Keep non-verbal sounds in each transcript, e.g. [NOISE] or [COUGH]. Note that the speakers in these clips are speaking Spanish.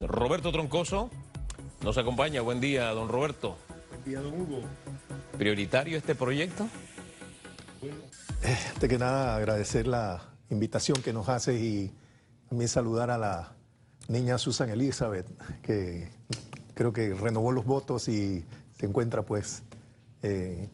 Roberto Troncoso nos acompaña. Buen día, don Roberto. Buen día, don Hugo. ¿Prioritario este proyecto? Eh, antes que nada, agradecer la invitación que nos hace y también saludar a la niña Susan Elizabeth, que creo que renovó los votos y se encuentra pues eh,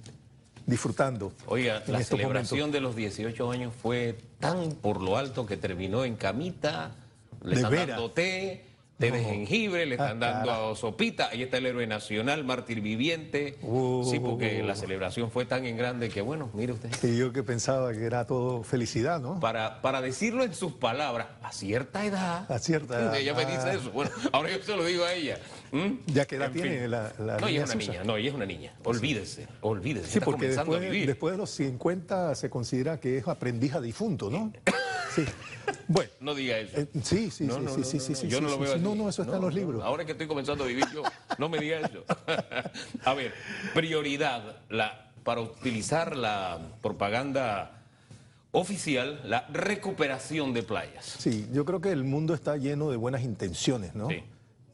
disfrutando. Oiga, la celebración de los 18 años fue tan por lo alto que terminó en camita, le están dando té de jengibre, le están ah, dando a sopita. Ahí está el héroe nacional, mártir viviente. Uh, sí, porque la celebración fue tan en grande que, bueno, mire usted. Y yo que pensaba que era todo felicidad, ¿no? Para, para decirlo en sus palabras, a cierta edad. A cierta edad. Ella me dice eso. Bueno, ahora yo se lo digo a ella. ¿Mm? Ya que edad tiene la, la, No, ella es una niña, no, ella es una niña. Olvídese, olvídese. Sí, porque después, después de los 50 se considera que es aprendiz a difunto, ¿no? [COUGHS] Sí. Bueno. No diga eso. Eh, sí, sí, sí, sí, sí, Yo no lo veo No, no, eso está en los libros. Ahora que estoy comenzando a vivir yo, no me diga eso. [LAUGHS] a ver, prioridad la, para utilizar la propaganda oficial, la recuperación de playas. Sí, yo creo que el mundo está lleno de buenas intenciones, ¿no? Sí.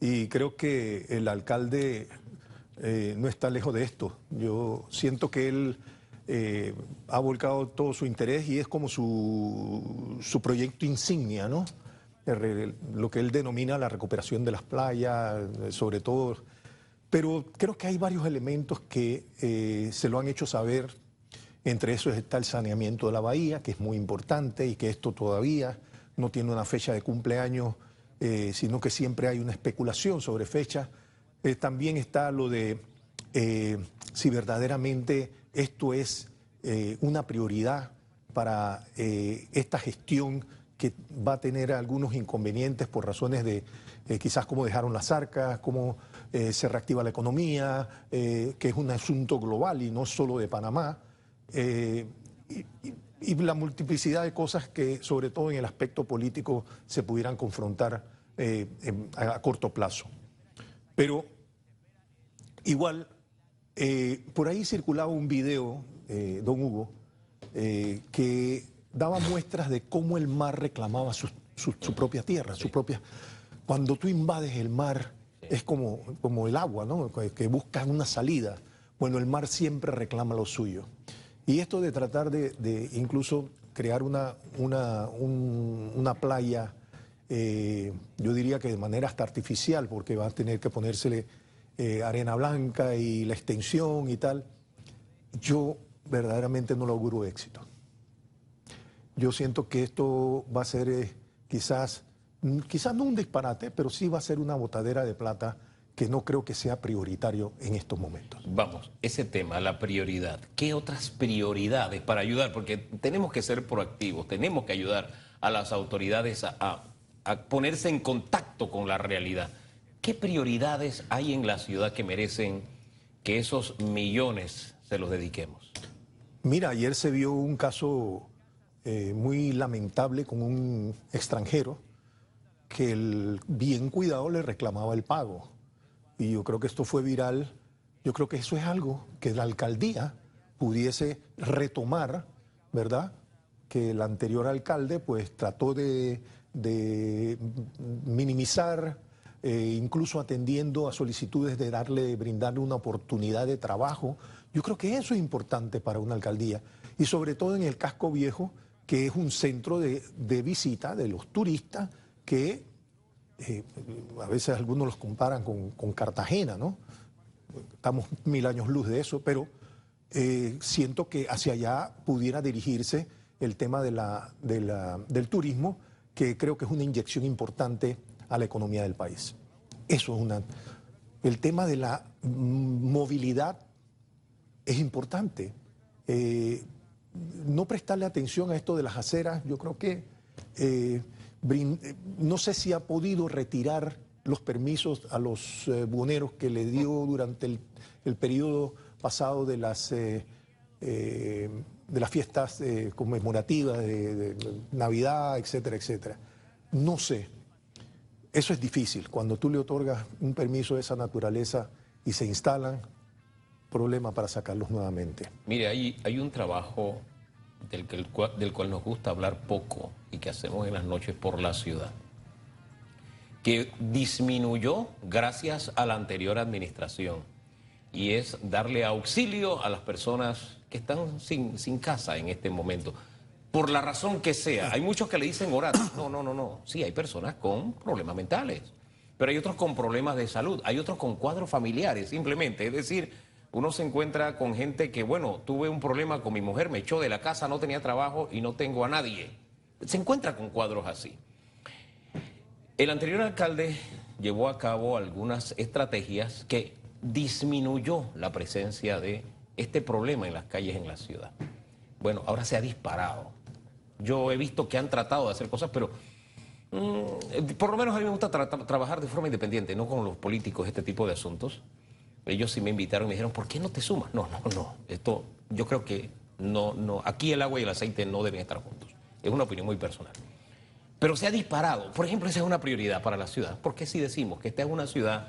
Y creo que el alcalde eh, no está lejos de esto. Yo siento que él eh, ha volcado todo su interés y es como su, su proyecto insignia, ¿no? Lo que él denomina la recuperación de las playas, sobre todo. Pero creo que hay varios elementos que eh, se lo han hecho saber. Entre esos está el saneamiento de la bahía, que es muy importante y que esto todavía no tiene una fecha de cumpleaños, eh, sino que siempre hay una especulación sobre fecha. también está lo de si verdaderamente esto es eh, una prioridad para eh, esta gestión que va a tener algunos inconvenientes por razones de eh, quizás cómo dejaron las arcas, cómo se reactiva la economía, que es un asunto global y no solo de Panamá, y, y, la multiplicidad de cosas que sobre todo en el aspecto político se pudieran confrontar a corto plazo. Pero igual eh, por ahí circulaba un video, eh, don Hugo, eh, que daba muestras de cómo el mar reclamaba su, propia tierra, su propia... Cuando tú invades el mar, es como, como el agua, ¿no? Que buscas una salida. Bueno, el mar siempre reclama lo suyo. Y esto de tratar de, incluso crear una, una, una playa, yo diría que de manera hasta artificial, porque va a tener que ponérsele eh, arena blanca y la extensión y tal, yo verdaderamente no lo auguro éxito. Yo siento que esto va a ser eh, quizás, quizás no un disparate, pero sí va a ser una botadera de plata que no creo que sea prioritario en estos momentos. Vamos, ese tema, la prioridad, ¿qué otras prioridades para ayudar? Porque tenemos que ser proactivos, tenemos que ayudar a las autoridades a ponerse en contacto con la realidad. ¿Qué prioridades hay en la ciudad que merecen que esos millones se los dediquemos? Mira, ayer se vio un caso eh, muy lamentable con un extranjero que el bien cuidado le reclamaba el pago. Y yo creo que esto fue viral. Yo creo que eso es algo que la alcaldía pudiese retomar, ¿verdad? Que el anterior alcalde pues trató de, de minimizar eh, incluso atendiendo a solicitudes de darle, brindarle una oportunidad de trabajo. Yo creo que eso es importante para una alcaldía y sobre todo en el casco viejo, que es un centro de, visita de los turistas que eh, a veces algunos los comparan con, Cartagena, ¿no? Estamos mil años luz de eso, pero eh, siento que hacia allá pudiera dirigirse el tema de la, del turismo, que creo que es una inyección importante a la economía del país. Eso es una... El tema de la movilidad es importante. Eh, no prestarle atención a esto de las aceras, yo creo que eh, no sé si ha podido retirar los permisos a los eh, buhoneros que le dio durante el, periodo pasado de las, de las fiestas conmemorativas de Navidad, etcétera, etcétera. No sé, eso es difícil. Cuando tú le otorgas un permiso de esa naturaleza y se instalan, problema para sacarlos nuevamente. Mire, hay, hay un trabajo del, del cual nos gusta hablar poco y que hacemos en las noches por la ciudad. que disminuyó gracias a la anterior administración y es darle auxilio a las personas que están sin, sin casa en este momento. Por la razón que sea. Hay muchos que le dicen orar. No, no, no, no. Sí, hay personas con problemas mentales. Pero hay otros con problemas de salud. Hay otros con cuadros familiares, simplemente. Es decir, uno se encuentra con gente que, bueno, tuve un problema con mi mujer, me echó de la casa, no tenía trabajo y no tengo a nadie. Se encuentra con cuadros así. El anterior alcalde llevó a cabo algunas estrategias que disminuyó la presencia de este problema en las calles en la ciudad. Bueno, ahora se ha disparado. Yo he visto que han tratado de hacer cosas, pero mm, por lo menos a mí me gusta trabajar de forma independiente, no con los políticos, este tipo de asuntos. Ellos sí me invitaron y me dijeron, ¿por qué no te sumas? No, no, no. Esto, yo creo que no, no. Aquí el agua y el aceite no deben estar juntos. Es una opinión muy personal. Pero se ha disparado. Por ejemplo, esa es una prioridad para la ciudad. Porque si decimos que esta es una ciudad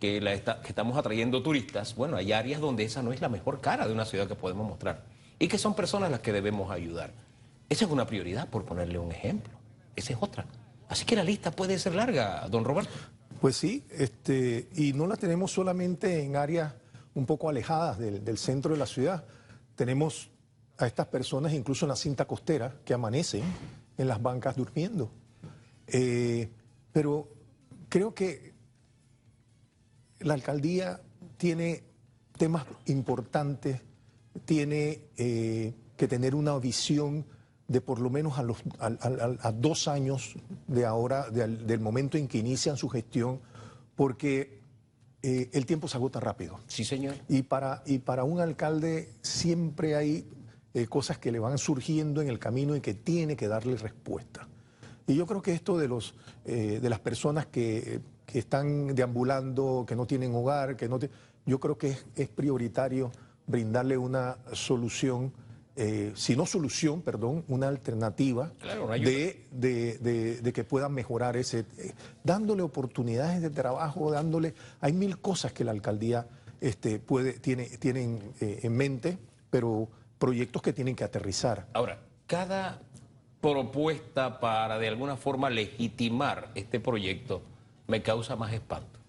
que, la que estamos atrayendo turistas, bueno, hay áreas donde esa no es la mejor cara de una ciudad que podemos mostrar. Y que son personas las que debemos ayudar. Esa es una prioridad, por ponerle un ejemplo. Esa es otra. Así que la lista puede ser larga, don Roberto. Pues sí, este, y no la tenemos solamente en áreas un poco alejadas del, centro de la ciudad. Tenemos a estas personas incluso en la cinta costera que amanecen en las bancas durmiendo. Eh, pero creo que la alcaldía tiene temas importantes, tiene eh, que tener una visión de por lo menos a, los, a, dos años de ahora, del momento en que inician su gestión, porque eh, el tiempo se agota rápido. Sí, señor. Y para, y para un alcalde siempre hay eh, cosas que le van surgiendo en el camino y que tiene que darle respuesta. Y yo creo que esto de, los, eh, de las personas que, que, están deambulando, que no tienen hogar, que no yo creo que es, es prioritario brindarle una solución eh, si no solución, perdón, una alternativa de, de, que puedan mejorar ese, eh, dándole oportunidades de trabajo, dándole, hay mil cosas que la alcaldía este, puede, tiene, tienen eh, en mente, pero proyectos que tienen que aterrizar. Ahora, cada propuesta para de alguna forma legitimar este proyecto me causa más espanto,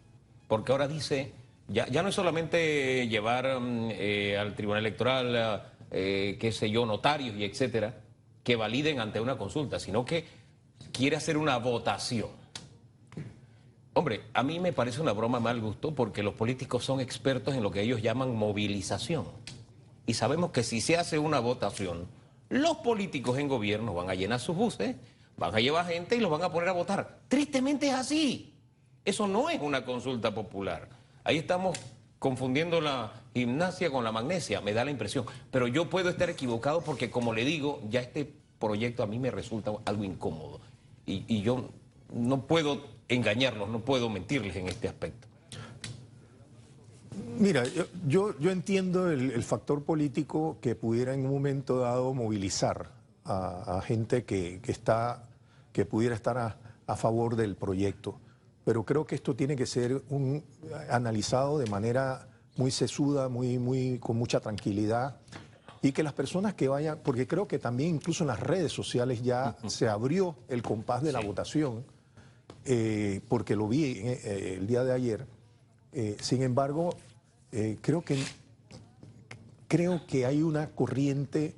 porque ahora dice, ya, ya no es solamente llevar mm, al Tribunal Electoral eh, qué sé yo, notarios y etcétera, que validen ante una consulta, sino que quiere hacer una votación. Hombre, a mí me parece una broma mal gusto porque los políticos son expertos en lo que ellos llaman movilización. Y sabemos que si se hace una votación, los políticos en gobierno van a llenar sus buses, van a llevar gente y los van a poner a votar. Tristemente es así. Eso no es una consulta popular. Ahí estamos confundiendo la gimnasia con la magnesia, me da la impresión. Pero yo puedo estar equivocado porque, como le digo, ya este proyecto a mí me resulta algo incómodo. Y, yo no puedo engañarlos, no puedo mentirles en este aspecto. Mira, yo, entiendo el, factor político que pudiera en un momento dado movilizar a, gente que, está, que pudiera estar a favor del proyecto pero creo que esto tiene que ser un, analizado de manera muy sesuda, muy, muy, con mucha tranquilidad. Y que las personas que vayan, porque creo que también incluso en las redes sociales ya se abrió el compás de la votación, eh, porque lo vi eh, el día de ayer. Eh, sin embargo, creo, que, creo que hay una corriente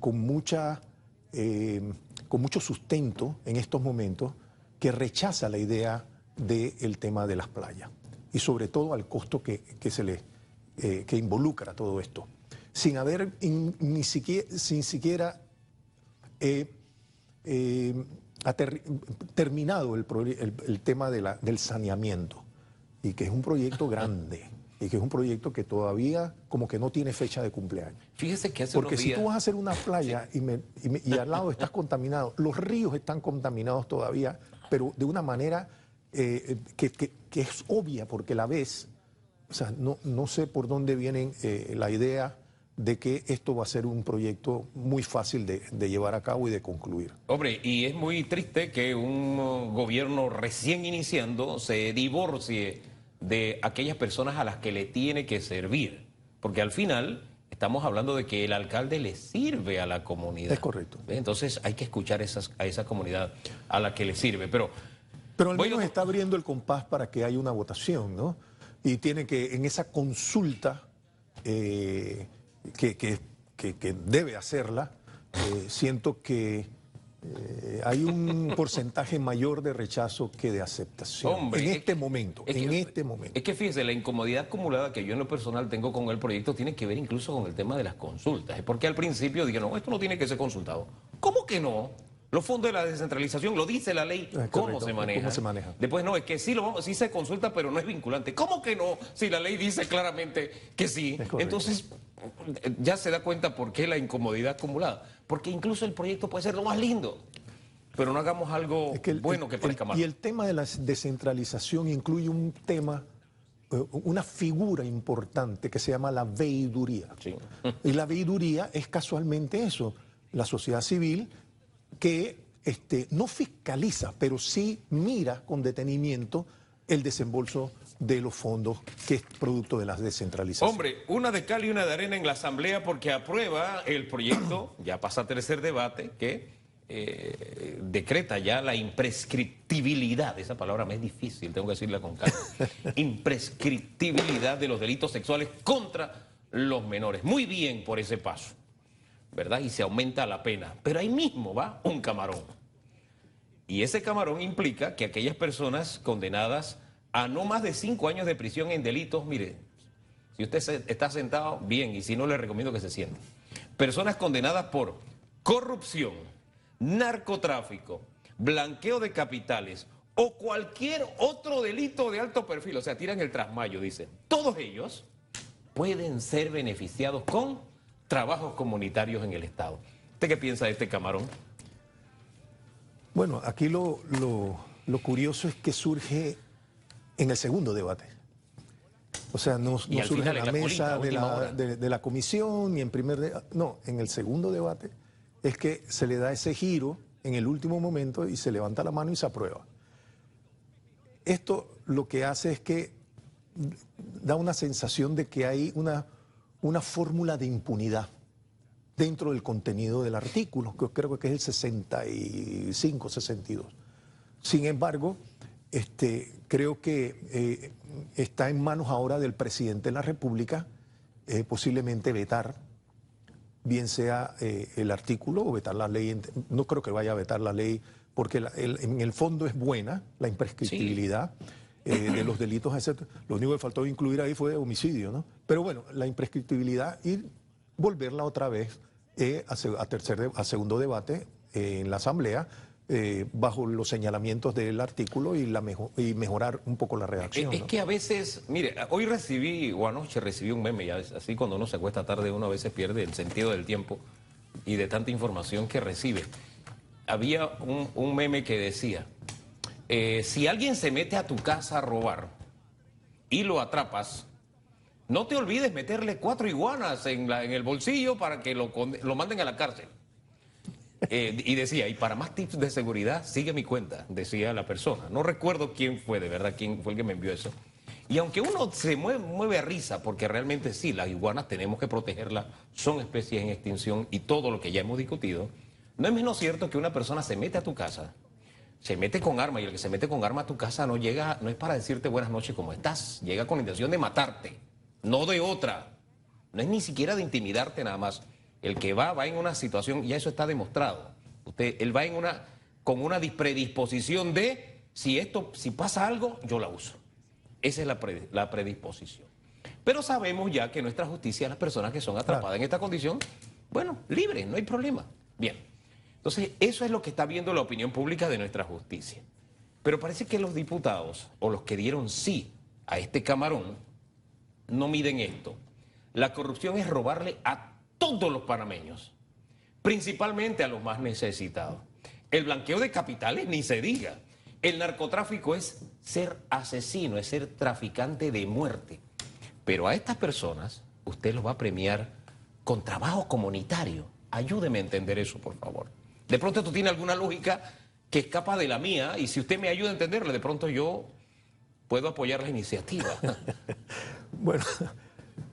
con, mucha, con mucho sustento en estos momentos que rechaza la idea del tema de las playas y sobre todo al costo que, se le eh, que involucra todo esto, sin haber ni siquiera, sin siquiera eh, eh, terminado el, el, tema de la, del saneamiento y que es un proyecto [LAUGHS] grande y que es un proyecto que todavía como que no tiene fecha de cumpleaños. Fíjese que hace Porque si tú vas a hacer una [LAUGHS] playa y, y, al lado estás contaminado, los ríos están contaminados todavía pero de una manera eh, que, es obvia porque la ves. O sea, no, no sé por dónde viene eh, la idea de que esto va a ser un proyecto muy fácil de, llevar a cabo y de concluir. Hombre, y es muy triste que un gobierno recién iniciando se divorcie de aquellas personas a las que le tiene que servir, porque al final estamos hablando de que el alcalde le sirve a la comunidad. Es correcto. Entonces hay que escuchar esas, a esa comunidad a la que le sirve. Pero Pero al menos está abriendo el compás para que haya una votación, ¿no? Y tiene que, en esa consulta eh, que, que, debe hacerla, eh, siento que eh, hay un [LAUGHS] porcentaje mayor de rechazo que de aceptación en este momento. en este momento. Es que fíjese, la incomodidad acumulada que yo en lo personal tengo con el proyecto tiene que ver incluso con el tema de las consultas. Porque al principio dije, no, esto no tiene que ser consultado. ¿Cómo que no? Los fondos de la descentralización, lo dice la ley, ¿cómo, se maneja? ¿cómo se maneja? Después no, es que sí, lo sí se consulta, pero no es vinculante. ¿Cómo que no? Si la ley dice claramente que sí. Entonces, ya se da cuenta por qué la incomodidad acumulada. Porque incluso el proyecto puede ser lo más lindo, pero no hagamos algo bueno que parezca mal. Y el tema de la descentralización incluye un tema, eh, una figura importante que se llama la veiduría. Y la veiduría es casualmente eso, la sociedad civil que este, no fiscaliza, pero sí mira con detenimiento el desembolso de los fondos que es producto de la descentralización. Hombre, una de cal y una de arena en la Asamblea porque aprueba el proyecto, [CLEARS THROAT] ya pasa a tercer debate, que eh, decreta ya la imprescriptibilidad, esa palabra me es difícil, tengo que decirla con calma, [LAUGHS] imprescriptibilidad de los delitos sexuales contra los menores. Muy bien por ese paso, ¿verdad? Y se aumenta la pena. Pero ahí mismo va un camarón. Y ese camarón implica que aquellas personas condenadas a no más de cinco años de prisión en delitos, mire, si usted está sentado, bien, y si no, le recomiendo que se siente. Personas condenadas por corrupción, narcotráfico, blanqueo de capitales o cualquier otro delito de alto perfil, o sea, tiran el trasmayo, dicen. Todos ellos pueden ser beneficiados con trabajos comunitarios en el Estado. ¿Usted qué piensa de este camarón? Bueno, aquí lo, lo curioso es que surge en el segundo debate. O sea, no, surge en la, mesa de, la, comisión ni en primer... no, en el segundo debate es que se le da ese giro en el último momento y se levanta la mano y se aprueba. Esto lo que hace es que da una sensación de que hay una, una fórmula de impunidad dentro del contenido del artículo, que creo que es el 65, 62. Sin embargo, este, creo que eh, está en manos ahora del presidente de la República eh, posiblemente vetar, bien sea eh, el artículo o vetar la ley. No creo que vaya a vetar la ley porque en el fondo es buena la imprescriptibilidad. de los delitos, etc. Lo único que faltó incluir ahí fue homicidio, ¿no? Pero bueno, la imprescriptibilidad y volverla otra vez a, tercer, a segundo debate en la Asamblea eh, bajo los señalamientos del artículo y, la y mejorar un poco la redacción. Es, que a veces, mire, hoy recibí, o anoche recibí un meme, ya así cuando uno se acuesta tarde uno a veces pierde el sentido del tiempo y de tanta información que recibe. Había un, meme que decía, eh, si alguien se mete a tu casa a robar y lo atrapas, no te olvides meterle cuatro iguanas en, la, en el bolsillo para que lo, lo manden a la cárcel. Eh, y decía, y para más tips de seguridad, sigue mi cuenta, decía la persona. No recuerdo quién fue, de verdad, quién fue el que me envió eso. Y aunque uno se mueve, a risa, porque realmente sí, las iguanas tenemos que protegerlas, son especies en extinción y todo lo que ya hemos discutido, no es menos cierto que una persona se mete a tu casa, se mete con arma y el que se mete con arma a tu casa no llega, no es para decirte buenas noches como estás, llega con la intención de matarte, no de otra. No es ni siquiera de intimidarte nada más. El que va, va en una situación, y eso está demostrado. Usted, él va en una, con una predisposición de, si esto, si pasa algo, yo la uso. Esa es la, la predisposición. Pero sabemos ya que nuestra justicia, las personas que son atrapadas en esta condición, bueno, libres, no hay problema. Bien. Entonces, eso es lo que está viendo la opinión pública de nuestra justicia. Pero parece que los diputados, o los que dieron sí a este camarón, no miden esto. La corrupción es robarle a todos los panameños, principalmente a los más necesitados. El blanqueo de capitales ni se diga. El narcotráfico es ser asesino, es ser traficante de muerte. Pero a estas personas usted los va a premiar con trabajo comunitario. Ayúdeme a entender eso, por favor. De pronto esto tiene alguna lógica que escapa de la mía y si usted me ayuda a entenderle, de pronto yo puedo apoyar la iniciativa. [LAUGHS] bueno,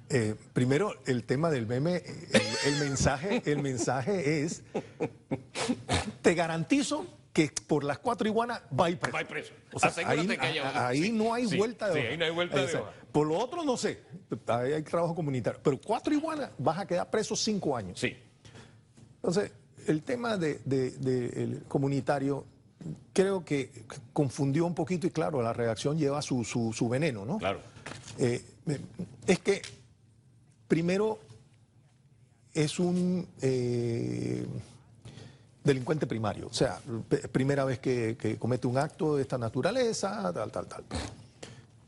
eh, primero, el tema del meme, el, mensaje, el mensaje es, te garantizo que por las cuatro iguanas va a ir preso. Va a ir preso. O sea, ahí, ahí no hay vuelta de sí, ahí no hay vuelta de. Por lo otro no sé, ahí hay trabajo comunitario, pero cuatro iguanas vas a quedar preso cinco años. Sí. Entonces, el tema del de, comunitario creo que confundió un poquito y claro, la redacción lleva su, su, veneno, ¿no? Claro. Eh, es que primero es un eh, delincuente primario, o sea, primera vez que, comete un acto de esta naturaleza, tal, tal, tal.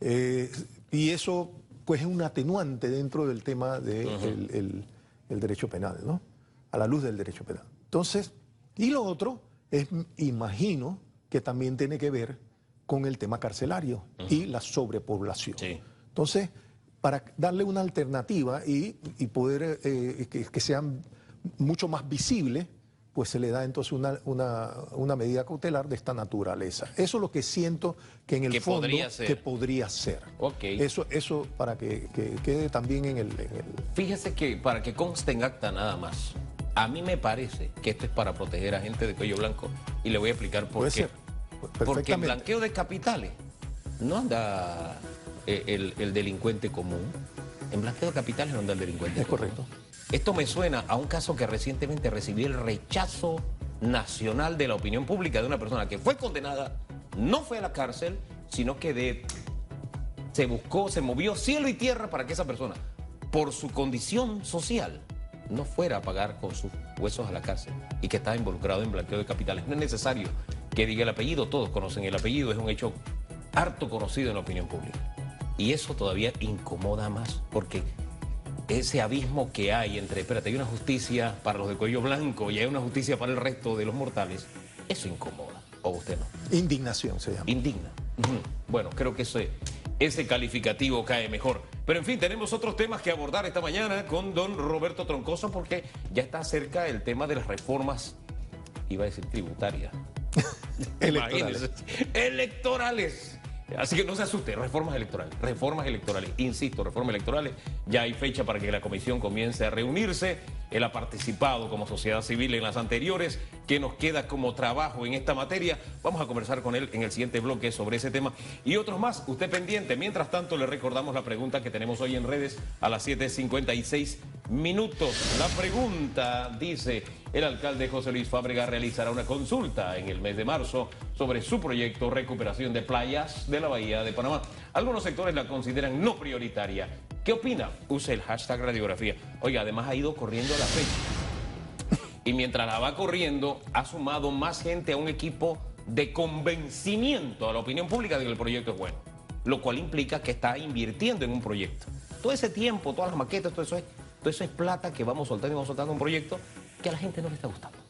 Eh, y eso, pues, es un atenuante dentro del tema del el, derecho penal, ¿no? A la luz del derecho penal. Entonces, y lo otro es, imagino, que también tiene que ver con el tema carcelario y la sobrepoblación. Entonces, para darle una alternativa y, poder eh, que, sean mucho más visibles, pues se le da entonces una, una, medida cautelar de esta naturaleza. Eso es lo que siento que en el fondo podría que podría ser. Eso, eso para que, quede también en el, Fíjese que para que conste en acta nada más, a mí me parece que esto es para proteger a gente de cuello blanco y le voy a explicar por qué. Porque en blanqueo de capitales no anda eh, el, delincuente común. En blanqueo de capitales no anda el delincuente. Es correcto. Esto me suena a un caso que recientemente recibió el rechazo nacional de la opinión pública de una persona que fue condenada, no fue a la cárcel, sino que de, se buscó, se movió cielo y tierra para que esa persona, por su condición social, no fuera a pagar con sus huesos a la cárcel y que estaba involucrado en blanqueo de capitales. No es necesario que diga el apellido, todos conocen el apellido, es un hecho harto conocido en la opinión pública. Y eso todavía incomoda más porque ese abismo que hay entre, espérate, hay una justicia para los de cuello blanco y hay una justicia para el resto de los mortales, eso incomoda, o usted no. Indignación se llama. Indigna. Bueno, creo que ese, ese calificativo cae mejor. Pero en fin, tenemos otros temas que abordar esta mañana con don Roberto Troncoso porque ya está cerca el tema de las reformas, iba a decir tributarias. [LAUGHS] Electorales. Electorales. Así que no se asuste, reformas electorales, reformas electorales, insisto, reformas electorales, ya hay fecha para que la comisión comience a reunirse, él ha participado como sociedad civil en las anteriores, ¿qué nos queda como trabajo en esta materia? Vamos a conversar con él en el siguiente bloque sobre ese tema y otros más, usted pendiente, mientras tanto le recordamos la pregunta que tenemos hoy en redes a las 7.56 minutos. La pregunta dice, el alcalde José Luis Fábrega realizará una consulta en el mes de marzo sobre su proyecto recuperación de playas de la Bahía de Panamá. Algunos sectores la consideran no prioritaria. ¿Qué opina? Use el hashtag radiografía. Oiga, además ha ido corriendo la fecha. Y mientras la va corriendo, ha sumado más gente a un equipo de convencimiento a la opinión pública de que el proyecto es bueno. Lo cual implica que está invirtiendo en un proyecto. Todo ese tiempo, todas las maquetas, todo eso es, eso es plata que vamos soltando y vamos soltando un proyecto que a la gente no le está gustando.